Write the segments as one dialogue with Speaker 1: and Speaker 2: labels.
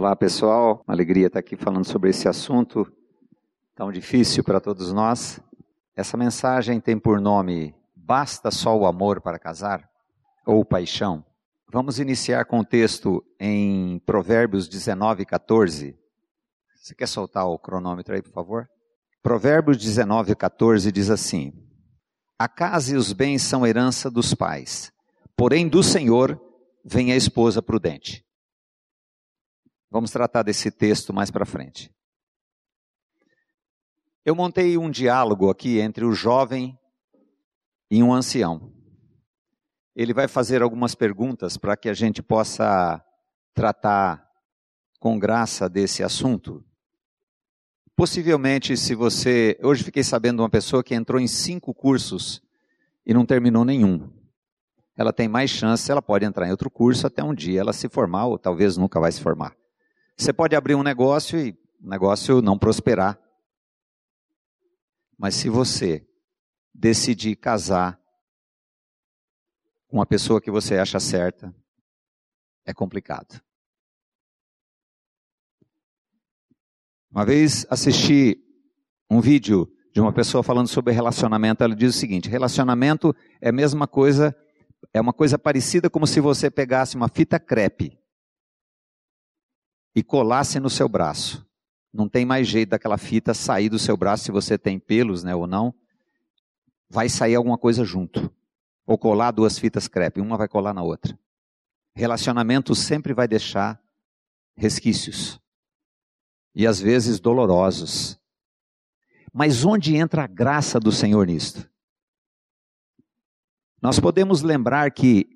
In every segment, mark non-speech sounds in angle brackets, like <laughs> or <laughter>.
Speaker 1: Olá pessoal, uma alegria estar aqui falando sobre esse assunto tão difícil para todos nós. Essa mensagem tem por nome Basta só o amor para casar? Ou paixão? Vamos iniciar com o texto em Provérbios 19, 14. Você quer soltar o cronômetro aí, por favor? Provérbios 19, 14 diz assim: A casa e os bens são herança dos pais, porém do Senhor vem a esposa prudente. Vamos tratar desse texto mais para frente. Eu montei um diálogo aqui entre o jovem e um ancião. Ele vai fazer algumas perguntas para que a gente possa tratar com graça desse assunto. Possivelmente, se você. Hoje fiquei sabendo de uma pessoa que entrou em cinco cursos e não terminou nenhum. Ela tem mais chance, ela pode entrar em outro curso até um dia ela se formar, ou talvez nunca vai se formar. Você pode abrir um negócio e o negócio não prosperar. Mas se você decidir casar com uma pessoa que você acha certa, é complicado. Uma vez assisti um vídeo de uma pessoa falando sobre relacionamento, ela diz o seguinte: relacionamento é a mesma coisa, é uma coisa parecida como se você pegasse uma fita crepe e colasse no seu braço. Não tem mais jeito daquela fita sair do seu braço se você tem pelos, né, ou não. Vai sair alguma coisa junto. Ou colar duas fitas crepe, uma vai colar na outra. Relacionamento sempre vai deixar resquícios. E às vezes dolorosos. Mas onde entra a graça do Senhor nisto? Nós podemos lembrar que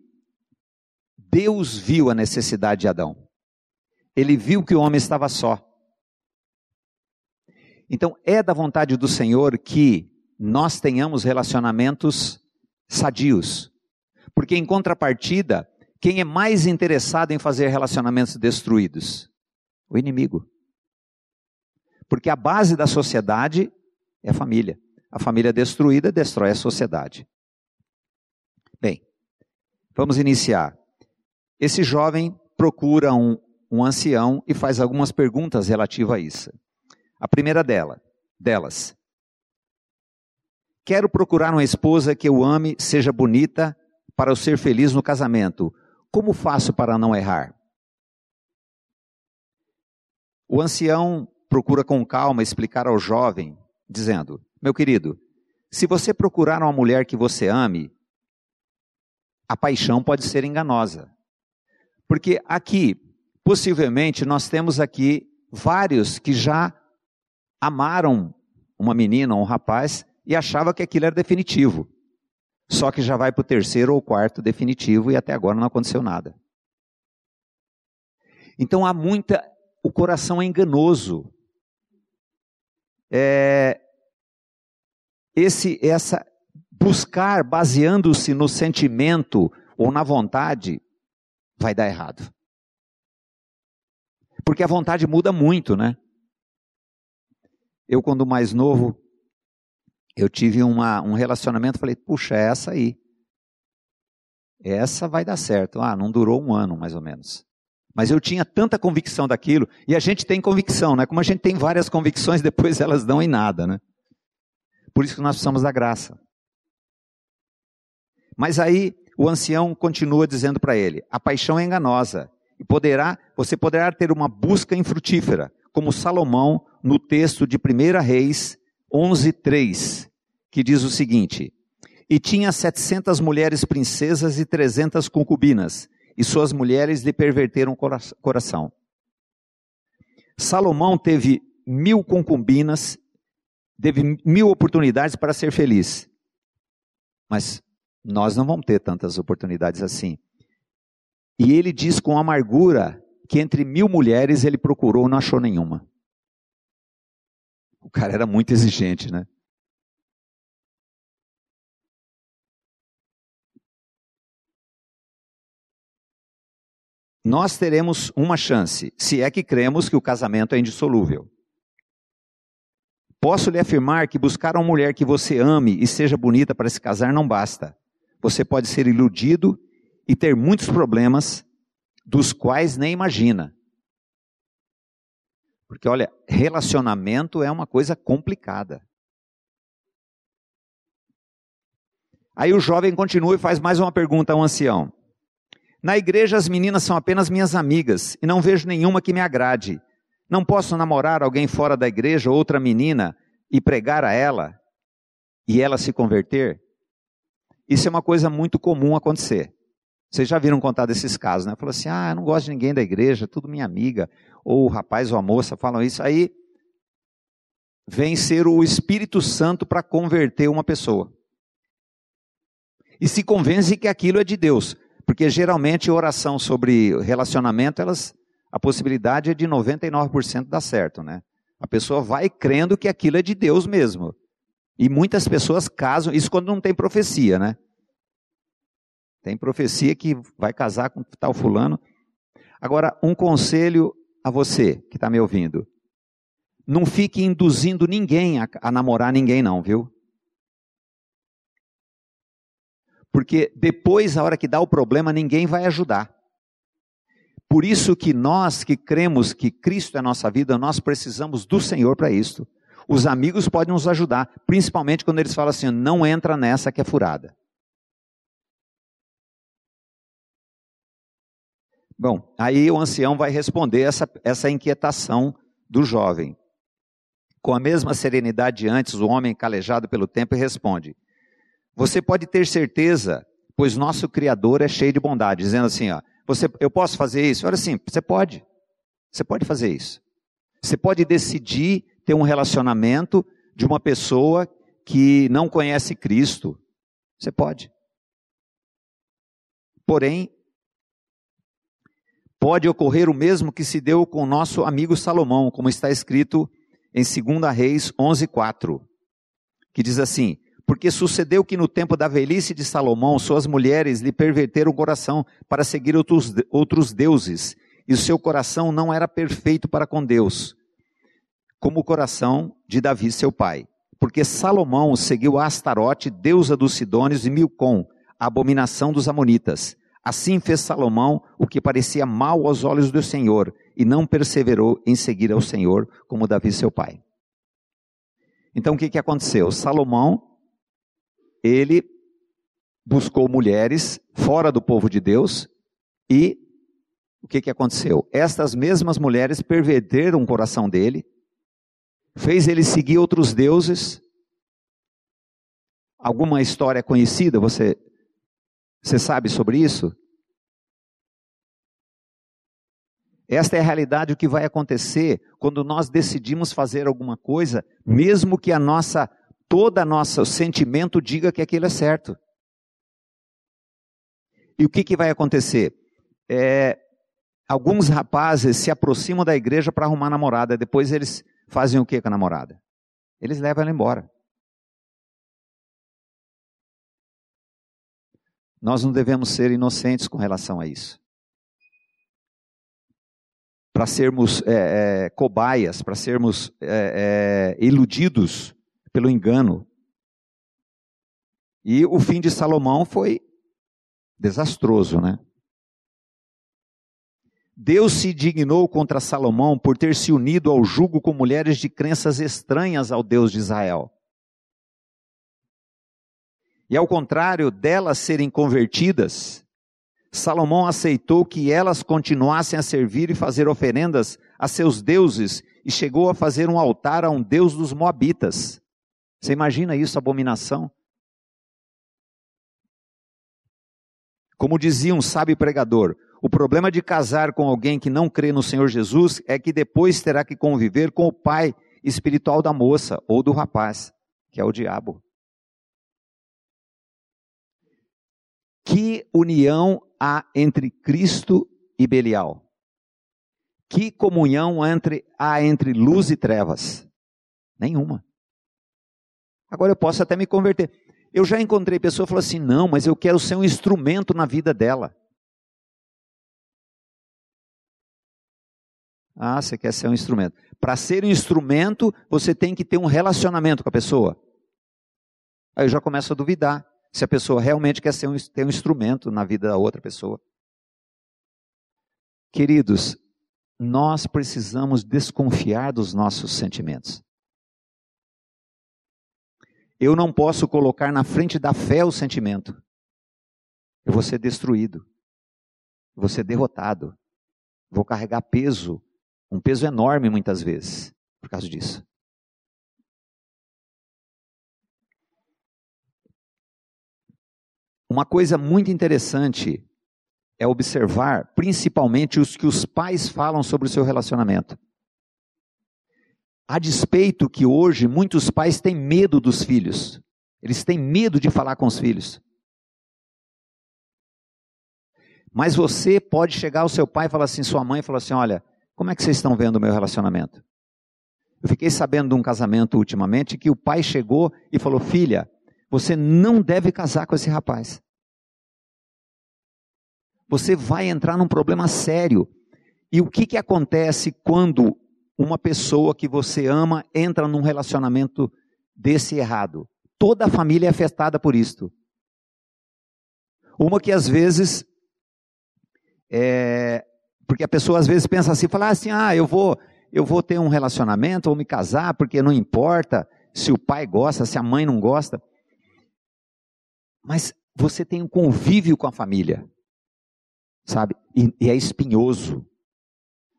Speaker 1: Deus viu a necessidade de Adão ele viu que o homem estava só. Então, é da vontade do Senhor que nós tenhamos relacionamentos sadios. Porque, em contrapartida, quem é mais interessado em fazer relacionamentos destruídos? O inimigo. Porque a base da sociedade é a família. A família destruída destrói a sociedade. Bem, vamos iniciar. Esse jovem procura um, um ancião e faz algumas perguntas relativas a isso. A primeira dela, delas. Quero procurar uma esposa que eu ame, seja bonita, para eu ser feliz no casamento. Como faço para não errar? O ancião procura com calma explicar ao jovem, dizendo: Meu querido, se você procurar uma mulher que você ame, a paixão pode ser enganosa. Porque aqui, Possivelmente nós temos aqui vários que já amaram uma menina ou um rapaz e achava que aquilo era definitivo. Só que já vai para o terceiro ou quarto definitivo e até agora não aconteceu nada. Então há muita. O coração é enganoso. É, esse, essa buscar baseando-se no sentimento ou na vontade vai dar errado. Porque a vontade muda muito, né? Eu, quando mais novo, eu tive uma, um relacionamento, falei, puxa, é essa aí. Essa vai dar certo. Ah, não durou um ano, mais ou menos. Mas eu tinha tanta convicção daquilo, e a gente tem convicção, né? Como a gente tem várias convicções, <laughs> depois elas dão em nada, né? Por isso que nós precisamos da graça. Mas aí o ancião continua dizendo para ele: a paixão é enganosa poderá, você poderá ter uma busca infrutífera, como Salomão no texto de 1 Reis 11:3, que diz o seguinte: E tinha setecentas mulheres princesas e trezentas concubinas, e suas mulheres lhe perverteram o coração. Salomão teve mil concubinas, teve mil oportunidades para ser feliz. Mas nós não vamos ter tantas oportunidades assim. E ele diz com amargura que entre mil mulheres ele procurou não achou nenhuma. O cara era muito exigente, né? Nós teremos uma chance, se é que cremos que o casamento é indissolúvel. Posso lhe afirmar que buscar uma mulher que você ame e seja bonita para se casar não basta. Você pode ser iludido e ter muitos problemas dos quais nem imagina. Porque olha, relacionamento é uma coisa complicada. Aí o jovem continua e faz mais uma pergunta ao ancião. Na igreja as meninas são apenas minhas amigas e não vejo nenhuma que me agrade. Não posso namorar alguém fora da igreja, outra menina, e pregar a ela e ela se converter? Isso é uma coisa muito comum acontecer. Vocês já viram contar desses casos, né? Falou assim: ah, eu não gosto de ninguém da igreja, tudo minha amiga. Ou o rapaz ou a moça falam isso. Aí vem ser o Espírito Santo para converter uma pessoa. E se convence que aquilo é de Deus. Porque geralmente oração sobre relacionamento, elas, a possibilidade é de 99% dar certo, né? A pessoa vai crendo que aquilo é de Deus mesmo. E muitas pessoas casam, isso quando não tem profecia, né? Tem profecia que vai casar com tal fulano. Agora, um conselho a você que está me ouvindo. Não fique induzindo ninguém a, a namorar ninguém, não, viu? Porque depois, a hora que dá o problema, ninguém vai ajudar. Por isso que nós que cremos que Cristo é a nossa vida, nós precisamos do Senhor para isso. Os amigos podem nos ajudar, principalmente quando eles falam assim: não entra nessa que é furada. Bom, aí o ancião vai responder essa, essa inquietação do jovem. Com a mesma serenidade de antes, o homem calejado pelo tempo responde: você pode ter certeza, pois nosso Criador é cheio de bondade, dizendo assim: ó, você, eu posso fazer isso? Olha assim, você pode. Você pode fazer isso. Você pode decidir ter um relacionamento de uma pessoa que não conhece Cristo. Você pode. Porém, pode ocorrer o mesmo que se deu com nosso amigo Salomão, como está escrito em 2 Reis 11:4, que diz assim: porque sucedeu que no tempo da velhice de Salomão, suas mulheres lhe perverteram o coração para seguir outros, outros deuses, e o seu coração não era perfeito para com Deus, como o coração de Davi, seu pai. Porque Salomão seguiu Astarote, deusa dos Sidônios, e Milcom, a abominação dos Amonitas. Assim fez Salomão o que parecia mal aos olhos do Senhor, e não perseverou em seguir ao Senhor, como Davi, seu pai. Então o que, que aconteceu? Salomão ele buscou mulheres fora do povo de Deus e o que, que aconteceu? Estas mesmas mulheres perverteram o coração dele, fez ele seguir outros deuses. Alguma história conhecida, você, você sabe sobre isso? Esta é a realidade o que vai acontecer quando nós decidimos fazer alguma coisa, mesmo que a nossa toda nosso sentimento diga que aquilo é certo. E o que, que vai acontecer? É, alguns rapazes se aproximam da igreja para arrumar namorada, depois eles fazem o que com a namorada? Eles levam ela embora. Nós não devemos ser inocentes com relação a isso. Para sermos é, é, cobaias, para sermos é, é iludidos pelo engano. E o fim de Salomão foi desastroso, né? Deus se dignou contra Salomão por ter se unido ao jugo com mulheres de crenças estranhas ao Deus de Israel. E ao contrário delas serem convertidas, Salomão aceitou que elas continuassem a servir e fazer oferendas a seus deuses e chegou a fazer um altar a um deus dos Moabitas. Você imagina isso, abominação? Como dizia um sábio pregador, o problema de casar com alguém que não crê no Senhor Jesus é que depois terá que conviver com o pai espiritual da moça ou do rapaz, que é o diabo. Que união há entre Cristo e Belial? Que comunhão entre, há entre luz e trevas? Nenhuma. Agora eu posso até me converter. Eu já encontrei pessoa que falou assim: não, mas eu quero ser um instrumento na vida dela. Ah, você quer ser um instrumento. Para ser um instrumento, você tem que ter um relacionamento com a pessoa. Aí eu já começo a duvidar se a pessoa realmente quer ser um, ter um instrumento na vida da outra pessoa. Queridos, nós precisamos desconfiar dos nossos sentimentos. Eu não posso colocar na frente da fé o sentimento. Eu vou ser destruído. vou ser derrotado. Vou carregar peso, um peso enorme muitas vezes, por causa disso. Uma coisa muito interessante é observar principalmente os que os pais falam sobre o seu relacionamento. A despeito que hoje muitos pais têm medo dos filhos, eles têm medo de falar com os filhos. Mas você pode chegar ao seu pai e falar assim, sua mãe, falar assim: olha, como é que vocês estão vendo o meu relacionamento? Eu fiquei sabendo de um casamento ultimamente que o pai chegou e falou: filha, você não deve casar com esse rapaz você vai entrar num problema sério. E o que, que acontece quando uma pessoa que você ama entra num relacionamento desse errado? Toda a família é afetada por isto. Uma que às vezes é, porque a pessoa às vezes pensa assim, fala assim, ah, eu vou, eu vou ter um relacionamento, vou me casar, porque não importa se o pai gosta, se a mãe não gosta. Mas você tem um convívio com a família sabe? E, e é espinhoso.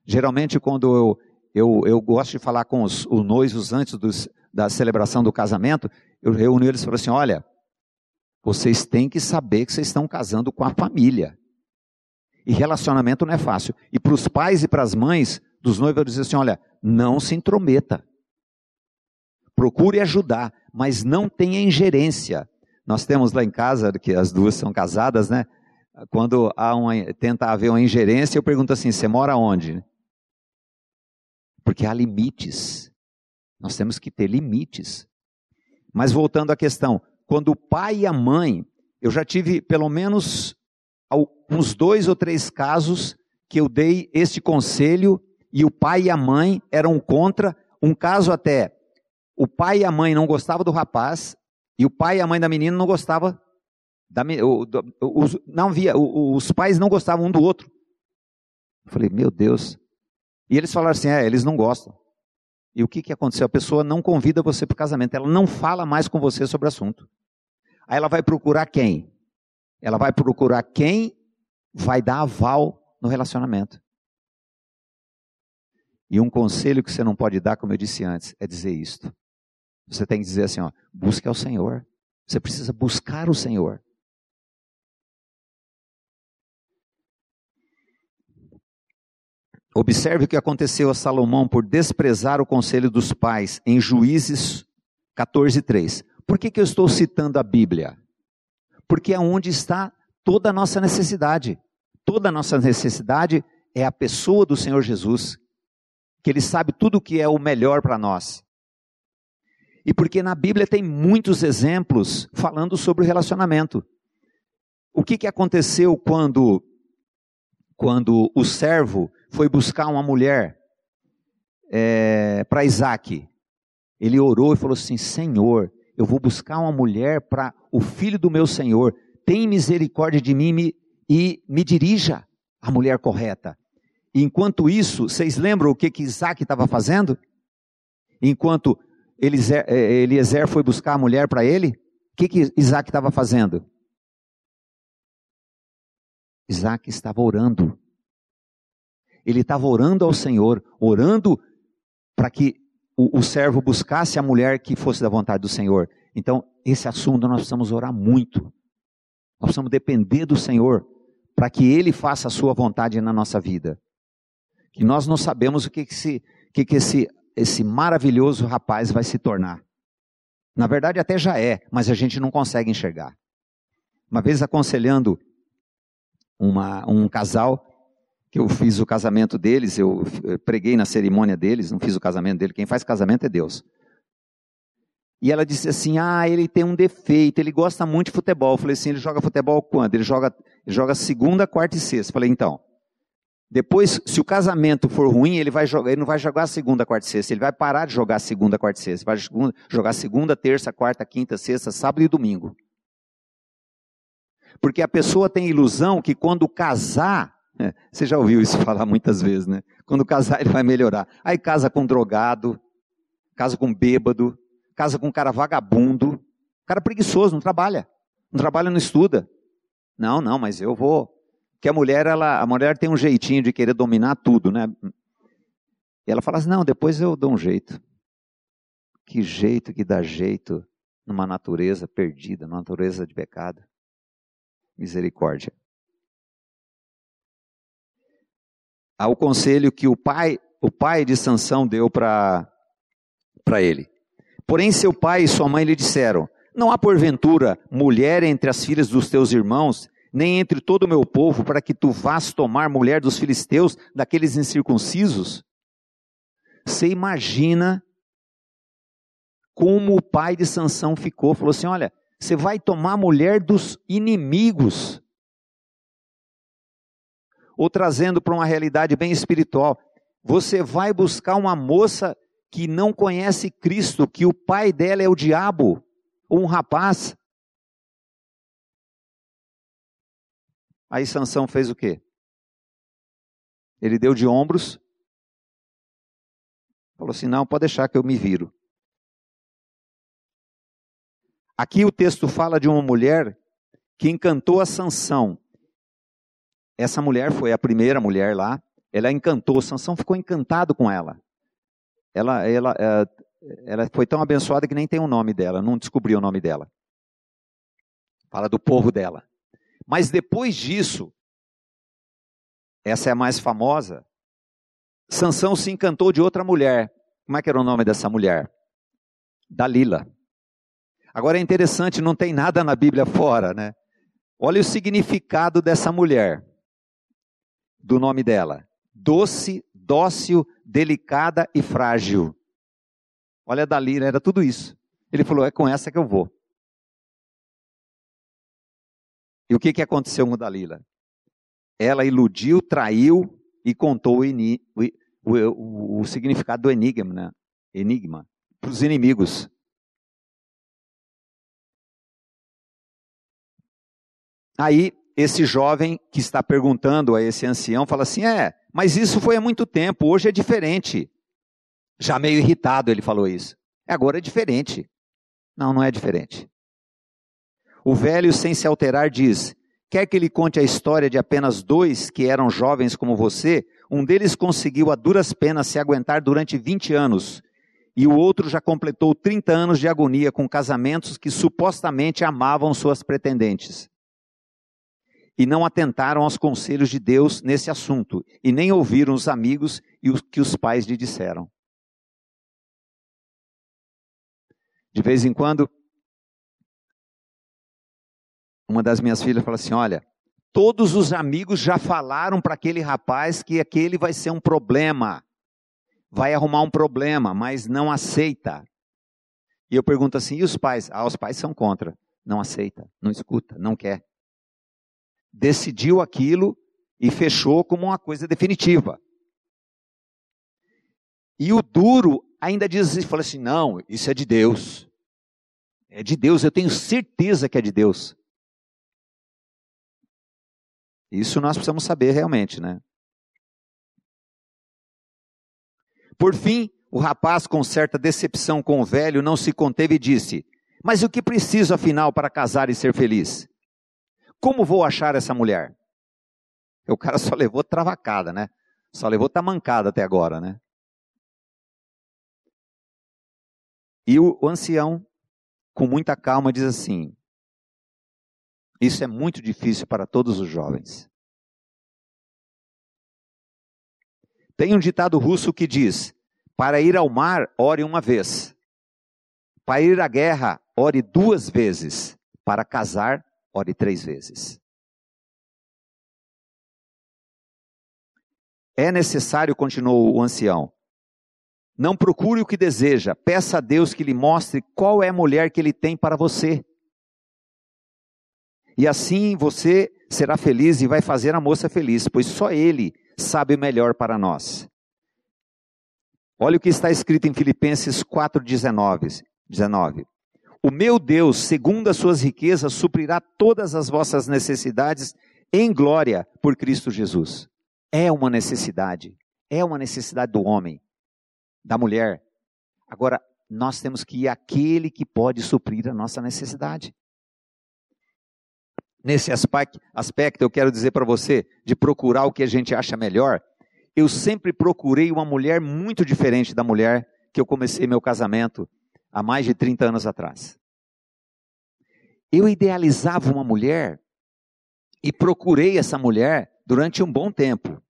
Speaker 1: Geralmente, quando eu, eu, eu gosto de falar com os, os noivos antes dos, da celebração do casamento, eu reúno eles e falo assim: olha, vocês têm que saber que vocês estão casando com a família. E relacionamento não é fácil. E para os pais e para as mães dos noivos, eu dizer assim: olha, não se intrometa. Procure ajudar, mas não tenha ingerência. Nós temos lá em casa, que as duas são casadas, né? Quando há uma, tenta haver uma ingerência, eu pergunto assim: você mora onde? Porque há limites. Nós temos que ter limites. Mas voltando à questão, quando o pai e a mãe, eu já tive pelo menos uns dois ou três casos que eu dei este conselho e o pai e a mãe eram contra. Um caso até, o pai e a mãe não gostavam do rapaz e o pai e a mãe da menina não gostavam da, o, os, não via, os pais não gostavam um do outro. Eu falei, meu Deus. E eles falaram assim: é, eles não gostam. E o que, que aconteceu? A pessoa não convida você para o casamento, ela não fala mais com você sobre o assunto. Aí ela vai procurar quem? Ela vai procurar quem vai dar aval no relacionamento. E um conselho que você não pode dar, como eu disse antes, é dizer isto. Você tem que dizer assim, ó, busque ao Senhor. Você precisa buscar o Senhor. Observe o que aconteceu a Salomão por desprezar o conselho dos pais em Juízes 14:3. Por que, que eu estou citando a Bíblia? Porque é onde está toda a nossa necessidade. Toda a nossa necessidade é a pessoa do Senhor Jesus, que Ele sabe tudo o que é o melhor para nós. E porque na Bíblia tem muitos exemplos falando sobre o relacionamento. O que, que aconteceu quando, quando o servo foi buscar uma mulher é, para Isaac. Ele orou e falou assim: Senhor, eu vou buscar uma mulher para o filho do meu senhor. Tem misericórdia de mim me, e me dirija a mulher correta. enquanto isso, vocês lembram o que, que Isaac estava fazendo? Enquanto Eliezer, é, Eliezer foi buscar a mulher para ele, o que, que Isaac estava fazendo? Isaac estava orando ele estava orando ao Senhor, orando para que o, o, servo buscasse a mulher que fosse da vontade do Senhor. Então, esse assunto nós precisamos orar muito. Nós precisamos depender do Senhor para que Ele faça a sua vontade na nossa vida. Que nós não sabemos o que, que, esse, que, que esse, esse maravilhoso rapaz vai se tornar. Na verdade, até já é, mas a gente não consegue enxergar. Uma vez aconselhando uma, um casal, que eu fiz o casamento deles, eu preguei na cerimônia deles, não fiz o casamento dele, quem faz casamento é Deus. E ela disse assim: Ah, ele tem um defeito, ele gosta muito de futebol. Eu falei assim: ele joga futebol quando? Ele joga, ele joga segunda, quarta e sexta. Eu falei, então. Depois, se o casamento for ruim, ele, vai jogar, ele não vai jogar segunda, quarta e sexta. Ele vai parar de jogar segunda, quarta e sexta. Ele vai jogar segunda, terça, quarta, quinta, sexta, sábado e domingo. Porque a pessoa tem ilusão que quando casar, é, você já ouviu isso <laughs> falar muitas vezes, né? Quando casar, ele vai melhorar. Aí casa com drogado, casa com bêbado, casa com cara vagabundo, cara preguiçoso, não trabalha. Não trabalha, não estuda. Não, não, mas eu vou. Porque a mulher, ela, a mulher tem um jeitinho de querer dominar tudo, né? E ela fala assim: não, depois eu dou um jeito. Que jeito que dá jeito numa natureza perdida, numa natureza de pecado. Misericórdia. Ao conselho que o pai, o pai de Sansão deu para ele. Porém, seu pai e sua mãe lhe disseram: Não há porventura mulher entre as filhas dos teus irmãos, nem entre todo o meu povo, para que tu vás tomar mulher dos filisteus, daqueles incircuncisos? Você imagina como o pai de Sansão ficou. Falou assim: olha, você vai tomar mulher dos inimigos. Ou trazendo para uma realidade bem espiritual, você vai buscar uma moça que não conhece Cristo, que o pai dela é o diabo, ou um rapaz. Aí Sansão fez o quê? Ele deu de ombros, falou assim: não, pode deixar que eu me viro. Aqui o texto fala de uma mulher que encantou a Sansão. Essa mulher foi a primeira mulher lá. Ela encantou, Sansão ficou encantado com ela. Ela, ela, é, ela foi tão abençoada que nem tem o nome dela, não descobriu o nome dela. Fala do povo dela. Mas depois disso, essa é a mais famosa. Sansão se encantou de outra mulher. Como é que era o nome dessa mulher? Dalila. Agora é interessante, não tem nada na Bíblia fora, né? Olha o significado dessa mulher, do nome dela: doce, dócil, delicada e frágil. Olha a Dalila, era tudo isso. Ele falou: é com essa que eu vou. E o que, que aconteceu com Dalila? Ela iludiu, traiu e contou o, o, o, o significado do enigma, né? enigma para os inimigos. Aí, esse jovem que está perguntando a esse ancião fala assim: É, mas isso foi há muito tempo, hoje é diferente. Já meio irritado ele falou isso. Agora é diferente. Não, não é diferente. O velho, sem se alterar, diz: Quer que lhe conte a história de apenas dois que eram jovens como você? Um deles conseguiu a duras penas se aguentar durante 20 anos, e o outro já completou 30 anos de agonia com casamentos que supostamente amavam suas pretendentes e não atentaram aos conselhos de Deus nesse assunto, e nem ouviram os amigos e o que os pais lhe disseram. De vez em quando, uma das minhas filhas fala assim: Olha, todos os amigos já falaram para aquele rapaz que aquele vai ser um problema, vai arrumar um problema, mas não aceita. E eu pergunto assim: e os pais? Ah, os pais são contra. Não aceita, não escuta, não quer decidiu aquilo e fechou como uma coisa definitiva. E o duro ainda diz, fala assim: não, isso é de Deus. É de Deus, eu tenho certeza que é de Deus. Isso nós precisamos saber realmente, né? Por fim, o rapaz, com certa decepção com o velho, não se conteve e disse: Mas o que preciso afinal para casar e ser feliz? Como vou achar essa mulher? <laughs> O cara só levou travacada, né? Só levou tamancada até agora, né? E o, o ancião, com muita calma, diz assim: Isso é muito difícil para todos os jovens. Tem um ditado russo que diz: Para ir ao mar, ore uma vez. Para ir à guerra, ore duas vezes. Para casar, Ore três vezes. É necessário, continuou o ancião, não procure o que deseja, peça a Deus que lhe mostre qual é a mulher que ele tem para você. E assim você será feliz e vai fazer a moça feliz, pois só ele sabe o melhor para nós. Olha o que está escrito em Filipenses 4,19. 19. O meu Deus, segundo as suas riquezas, suprirá todas as vossas necessidades em glória por Cristo Jesus. É uma necessidade, é uma necessidade do homem, da mulher. Agora, nós temos que ir àquele que pode suprir a nossa necessidade. Nesse aspecto, eu quero dizer para você de procurar o que a gente acha melhor. Eu sempre procurei uma mulher muito diferente da mulher que eu comecei meu casamento há mais de 30 anos atrás. Eu idealizava uma mulher e procurei essa mulher durante um bom tempo.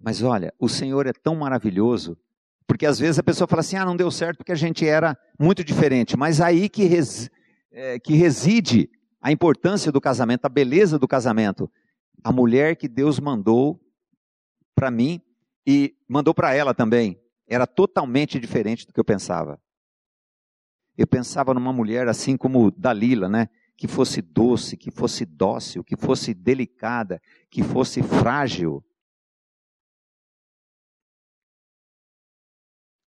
Speaker 1: Mas olha, o Senhor é tão maravilhoso, porque às vezes a pessoa fala assim: ah, não deu certo porque a gente era muito diferente. Mas aí que, res, é, que reside a importância do casamento, a beleza do casamento. A mulher que Deus mandou para mim e mandou para ela também, era totalmente diferente do que eu pensava. Eu pensava numa mulher assim como Dalila, né? Que fosse doce, que fosse dócil, que fosse delicada, que fosse frágil.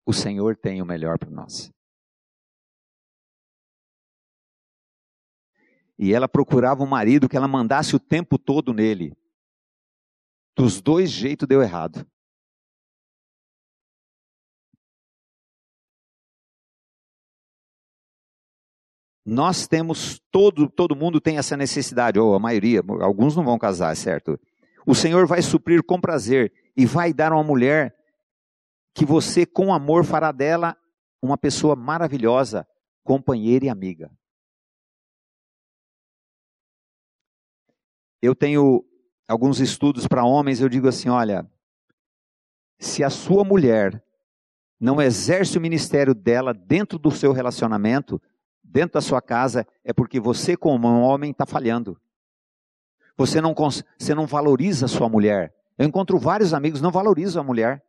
Speaker 1: O Senhor tem o melhor para nós. E ela procurava um marido que ela mandasse o tempo todo nele. Dos dois jeitos deu errado. Nós temos, todo, todo mundo tem essa necessidade, ou a maioria, alguns não vão casar, certo? O Senhor vai suprir com prazer e vai dar uma mulher que você, com amor, fará dela uma pessoa maravilhosa, companheira e amiga. Eu tenho alguns estudos para homens, eu digo assim: olha, se a sua mulher não exerce o ministério dela dentro do seu relacionamento, dentro da sua casa, é porque você, como homem, está falhando. Você não, você não valoriza a sua mulher. Eu encontro vários amigos que não valorizam a mulher.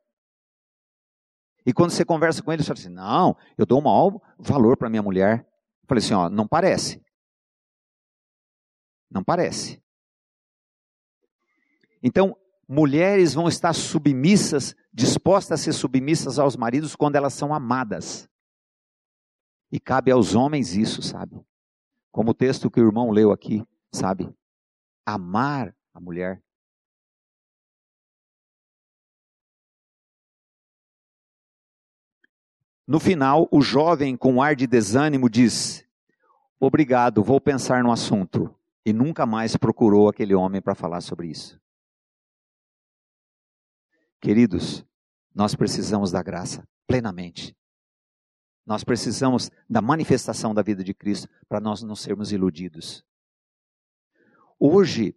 Speaker 1: E quando você conversa com eles, você fala assim: não, eu dou um maior valor para minha mulher. Eu falei assim: ó, não parece. Não parece. Então, mulheres vão estar submissas, dispostas a ser submissas aos maridos quando elas são amadas. E cabe aos homens isso, sabe? Como o texto que o irmão leu aqui, sabe? Amar a mulher. No final, o jovem, com ar de desânimo, diz: Obrigado, vou pensar no assunto. E nunca mais procurou aquele homem para falar sobre isso. Queridos, nós precisamos da graça plenamente. Nós precisamos da manifestação da vida de Cristo para nós não sermos iludidos. Hoje,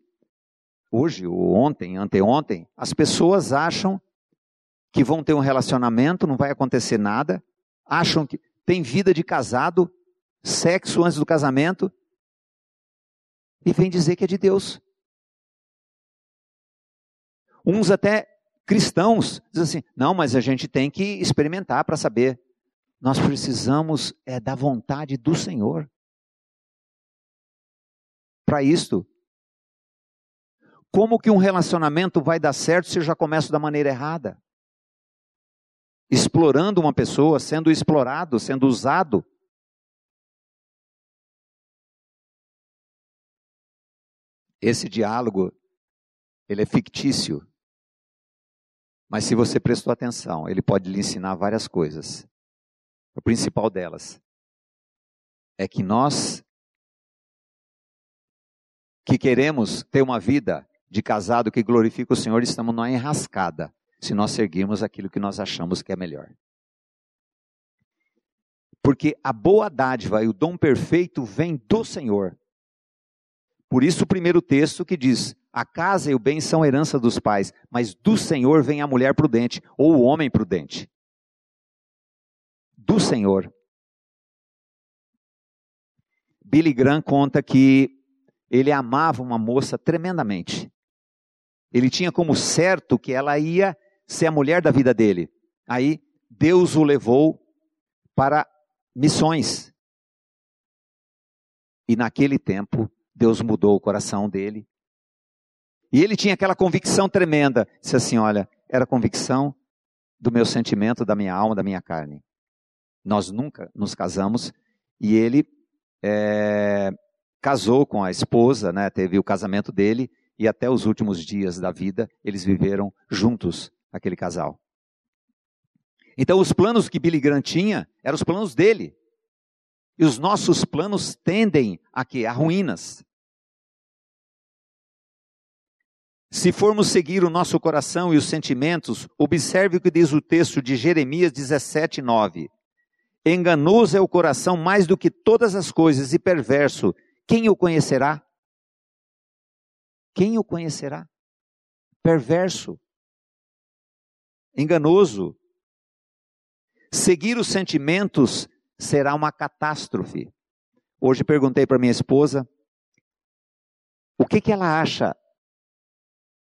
Speaker 1: hoje ou ontem, anteontem, as pessoas acham que vão ter um relacionamento, não vai acontecer nada, acham que tem vida de casado, sexo antes do casamento, e vem dizer que é de Deus. Uns até cristãos dizem assim: não, mas a gente tem que experimentar para saber. Nós precisamos é da vontade do Senhor. Para isto, como que um relacionamento vai dar certo se eu já começo da maneira errada? Explorando uma pessoa, sendo explorado, sendo usado. Esse diálogo, ele é fictício. Mas se você prestou atenção, ele pode lhe ensinar várias coisas. A principal delas é que nós que queremos ter uma vida de casado que glorifica o Senhor, estamos numa enrascada se nós seguirmos aquilo que nós achamos que é melhor. Porque a boa dádiva e o dom perfeito vem do Senhor. Por isso o primeiro texto que diz: a casa e o bem são herança dos pais, mas do Senhor vem a mulher prudente ou o homem prudente do Senhor. Billy Graham conta que ele amava uma moça tremendamente. Ele tinha como certo que ela ia ser a mulher da vida dele. Aí Deus o levou para missões. E naquele tempo, Deus mudou o coração dele. E ele tinha aquela convicção tremenda. Disse assim: olha, era convicção do meu sentimento, da minha alma, da minha carne. Nós nunca nos casamos e ele é, casou com a esposa, né, teve o casamento dele e até os últimos dias da vida eles viveram juntos, aquele casal. Então os planos que Billy Graham tinha eram os planos dele. E os nossos planos tendem a quê? A ruínas. Se formos seguir o nosso coração e os sentimentos, observe o que diz o texto de Jeremias 17, 9. Enganoso é o coração mais do que todas as coisas e perverso. Quem o conhecerá? Quem o conhecerá? Perverso. Enganoso. Seguir os sentimentos será uma catástrofe. Hoje perguntei para minha esposa o que, que ela acha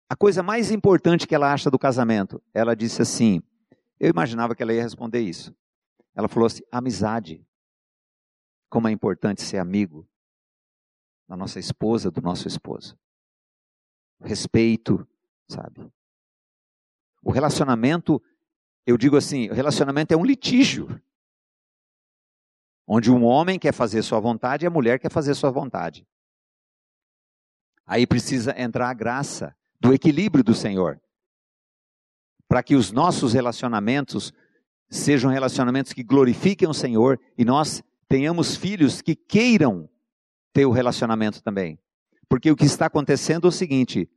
Speaker 1: a coisa mais importante que ela acha do casamento. Ela disse assim: eu imaginava que ela ia responder isso. Ela falou assim: amizade. Como é importante ser amigo da nossa esposa, do nosso esposo. Respeito, sabe? O relacionamento, eu digo assim, o relacionamento é um litígio. Onde um homem quer fazer sua vontade e a mulher quer fazer sua vontade. Aí precisa entrar a graça do equilíbrio do Senhor. Para que os nossos relacionamentos sejam relacionamentos que glorifiquem o Senhor e nós tenhamos filhos que queiram ter o relacionamento também. Porque o que está acontecendo é o seguinte: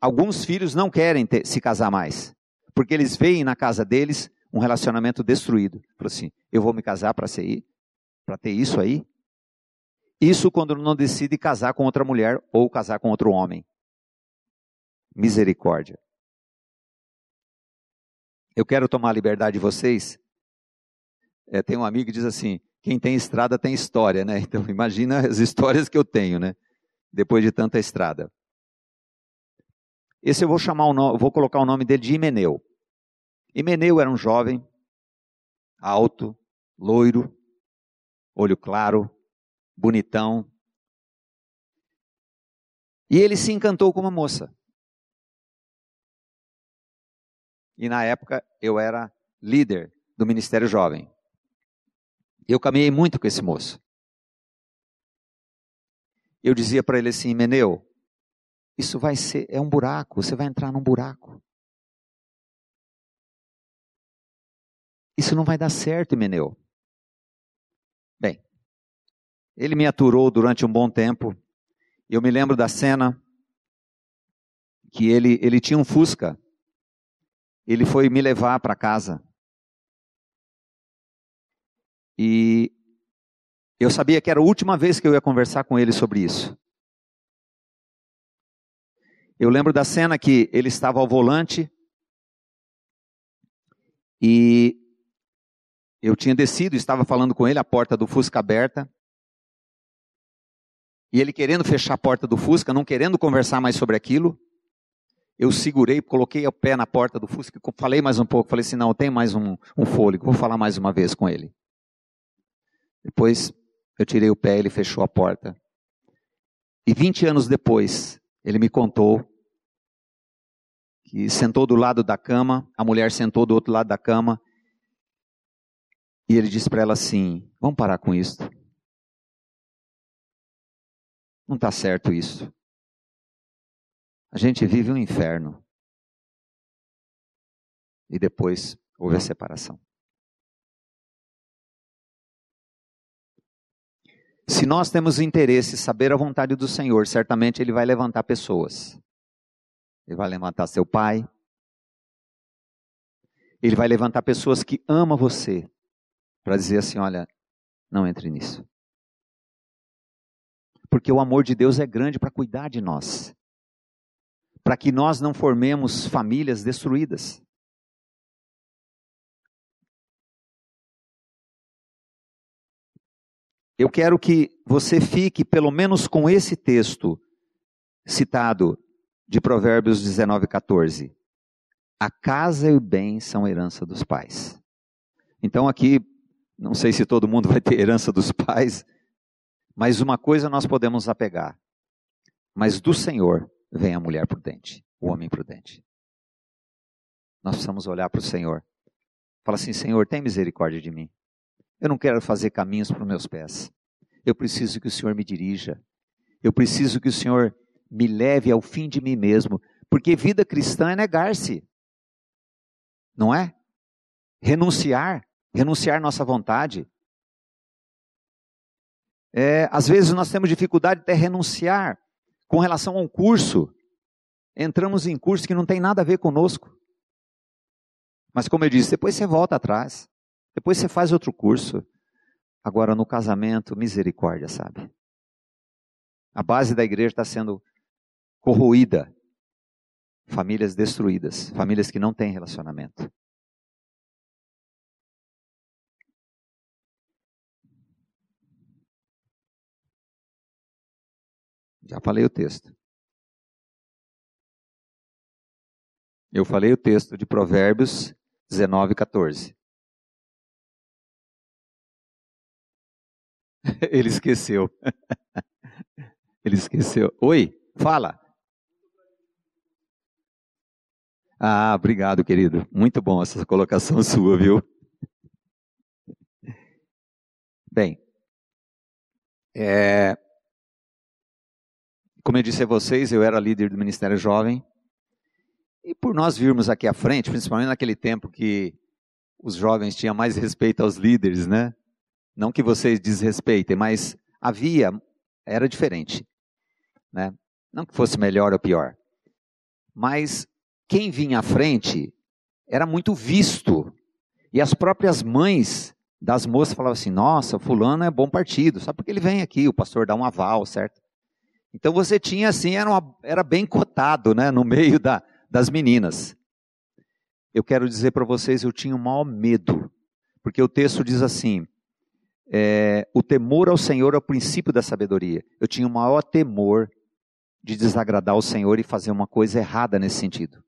Speaker 1: alguns filhos não querem ter, se casar mais, porque eles veem na casa deles um relacionamento destruído. Falou assim: eu vou me casar para ser para ter isso aí? Isso quando não decide casar com outra mulher ou casar com outro homem misericórdia. Eu quero tomar a liberdade de vocês. É, tem um amigo que diz assim: quem tem estrada tem história, né? <laughs> Então imagina as histórias que eu tenho, né? Depois de tanta estrada. Esse eu vou chamar o nome, vou colocar o nome dele de Himeneu. Himeneu era um jovem, alto, loiro, olho claro, bonitão. E ele se encantou com uma moça. E na época eu era líder do Ministério Jovem. Eu caminhei muito com esse moço. Eu dizia para ele assim, Meneu, isso vai ser, é um buraco, você vai entrar num buraco. Isso não vai dar certo, Meneu. Bem, ele me aturou durante um bom tempo. Eu me lembro da cena que ele, ele tinha um Fusca ele foi me levar para casa. E eu sabia que era a última vez que eu ia conversar com ele sobre isso. Eu lembro da cena que ele estava ao volante e eu tinha descido, estava falando com ele, a porta do Fusca aberta. E ele querendo fechar a porta do Fusca, não querendo conversar mais sobre aquilo eu segurei, coloquei o pé na porta do Fusca, falei mais um pouco, falei assim, não, tem mais um, um fôlego, vou falar mais uma vez com ele. Depois eu tirei o pé, ele fechou a porta. E 20 anos depois, ele me contou que sentou do lado da cama, a mulher sentou do outro lado da cama, e ele disse para ela assim: Vamos parar com isso. Não está certo isso. A gente vive um inferno. E depois houve a separação. Se nós temos interesse em saber a vontade do Senhor, certamente Ele vai levantar pessoas. Ele vai levantar seu pai. Ele vai levantar pessoas que amam você. Para dizer assim: olha, não entre nisso. Porque o amor de Deus é grande para cuidar de nós para que nós não formemos famílias destruídas. Eu quero que você fique pelo menos com esse texto citado de Provérbios 19, 14. A casa e o bem são herança dos pais. Então aqui, não sei se todo mundo <laughs> vai ter herança dos pais, mas uma coisa nós podemos apegar. Mas do Senhor vem a mulher prudente, o homem prudente. Nós precisamos olhar para o Senhor. Fala assim: Senhor, tem misericórdia de mim. Eu não quero fazer caminhos para os meus pés. Eu preciso que o Senhor me dirija. Eu preciso que o Senhor me leve ao fim de mim mesmo, porque vida cristã é negar-se, não é? Renunciar, renunciar nossa vontade. É, às vezes nós temos dificuldade até renunciar com relação a um curso. Entramos em curso que não tem nada a ver conosco. Mas como eu disse, depois você volta atrás. Depois você faz outro curso. Agora no casamento, misericórdia, sabe? A base da igreja está sendo corroída. Famílias destruídas, famílias que não têm relacionamento. Já falei o texto. Eu falei o texto de Provérbios 19, 14. <laughs> Ele esqueceu. <laughs> Ele esqueceu. Oi, fala. Ah, obrigado, querido. Muito bom essa colocação <laughs> sua, viu? Bem, é, como eu disse a vocês, eu era líder do Ministério Jovem. E por nós virmos aqui à frente, principalmente naquele tempo que os jovens tinham mais respeito aos líderes, né? Não que vocês desrespeitem, mas havia, era diferente. Né? Não que fosse melhor ou pior. Mas quem vinha à frente era muito visto. E as próprias mães das moças falavam assim: nossa, fulano é bom partido, só porque ele vem aqui, o pastor dá um aval, certo? Então você tinha assim, era, uma, era bem cotado né, no meio da, das meninas. Eu quero dizer para vocês, eu tinha o maior medo, porque o texto diz assim: é, o temor ao Senhor é o princípio da sabedoria. Eu tinha o maior temor de desagradar o Senhor e fazer uma coisa errada nesse sentido.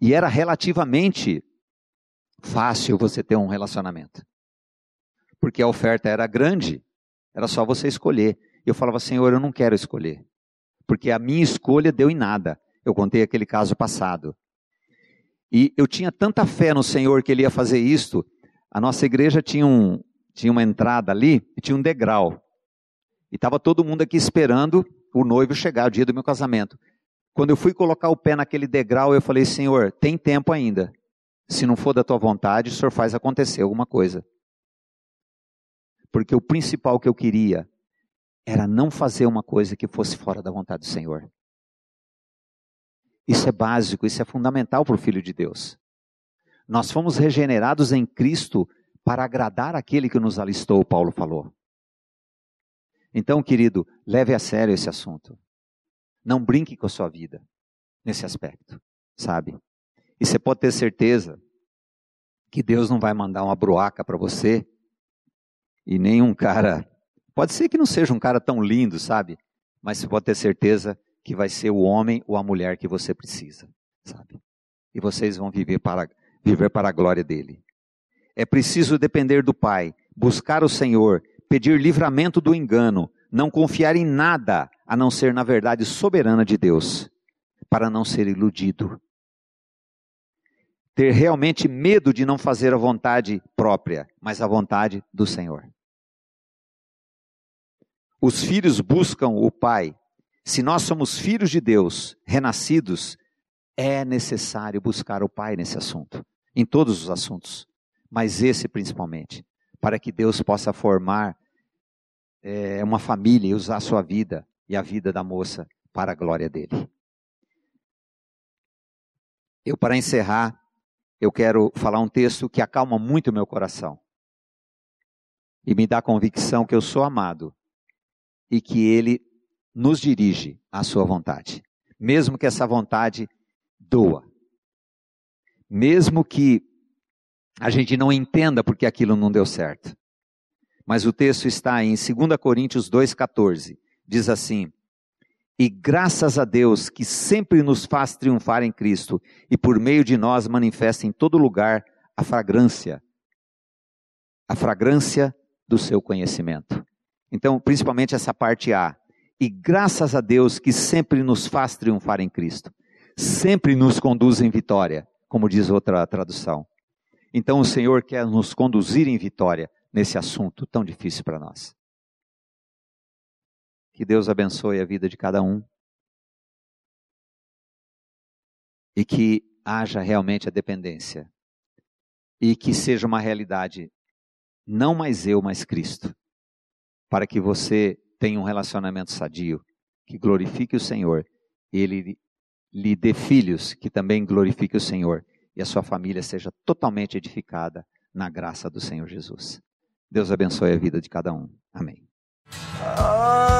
Speaker 1: E era relativamente fácil você ter um relacionamento. Porque a oferta era grande, era só você escolher. Eu falava, Senhor, eu não quero escolher. Porque a minha escolha deu em nada. Eu contei aquele caso passado. E eu tinha tanta fé no Senhor que Ele ia fazer isto. A nossa igreja tinha, um, tinha uma entrada ali e tinha um degrau. E estava todo mundo aqui esperando o noivo chegar, o dia do meu casamento. Quando eu fui colocar o pé naquele degrau, eu falei: Senhor, tem tempo ainda. Se não for da tua vontade, o Senhor faz acontecer alguma coisa. Porque o principal que eu queria era não fazer uma coisa que fosse fora da vontade do Senhor. Isso é básico, isso é fundamental para o Filho de Deus. Nós fomos regenerados em Cristo para agradar aquele que nos alistou, Paulo falou. Então, querido, leve a sério esse assunto. Não brinque com a sua vida nesse aspecto, sabe? E você pode ter certeza que Deus não vai mandar uma broaca para você e nem um cara. Pode ser que não seja um cara tão lindo, sabe? Mas você pode ter certeza que vai ser o homem ou a mulher que você precisa, sabe? E vocês vão viver para, viver para a glória dele. É preciso depender do Pai, buscar o Senhor pedir livramento do engano, não confiar em nada a não ser na verdade soberana de Deus, para não ser iludido. Ter realmente medo de não fazer a vontade própria, mas a vontade do Senhor. Os filhos buscam o Pai. Se nós somos filhos de Deus, renascidos, é necessário buscar o Pai nesse assunto, em todos os assuntos, mas esse principalmente para que Deus possa formar é, uma família e usar a sua vida e a vida da moça para a glória dele. Eu, para encerrar, eu quero falar um texto que acalma muito o meu coração e me dá convicção que eu sou amado e que ele nos dirige à sua vontade, mesmo que essa vontade doa, mesmo que a gente não entenda porque aquilo não deu certo. Mas o texto está em 2 Coríntios 2,14. Diz assim: E graças a Deus que sempre nos faz triunfar em Cristo e por meio de nós manifesta em todo lugar a fragrância, a fragrância do seu conhecimento. Então, principalmente essa parte A. E graças a Deus que sempre nos faz triunfar em Cristo, sempre nos conduz em vitória, como diz outra tradução. Então o Senhor quer nos conduzir em vitória nesse assunto tão difícil para nós. Que Deus abençoe a vida de cada um. E que haja realmente a dependência. E que seja uma realidade, não mais eu, mas Cristo. Para que você tenha um relacionamento sadio, que glorifique o Senhor. Ele lhe dê filhos que também glorifiquem o Senhor. E a sua família seja totalmente edificada na graça do Senhor Jesus. Deus abençoe a vida de cada um. Amém. Ah.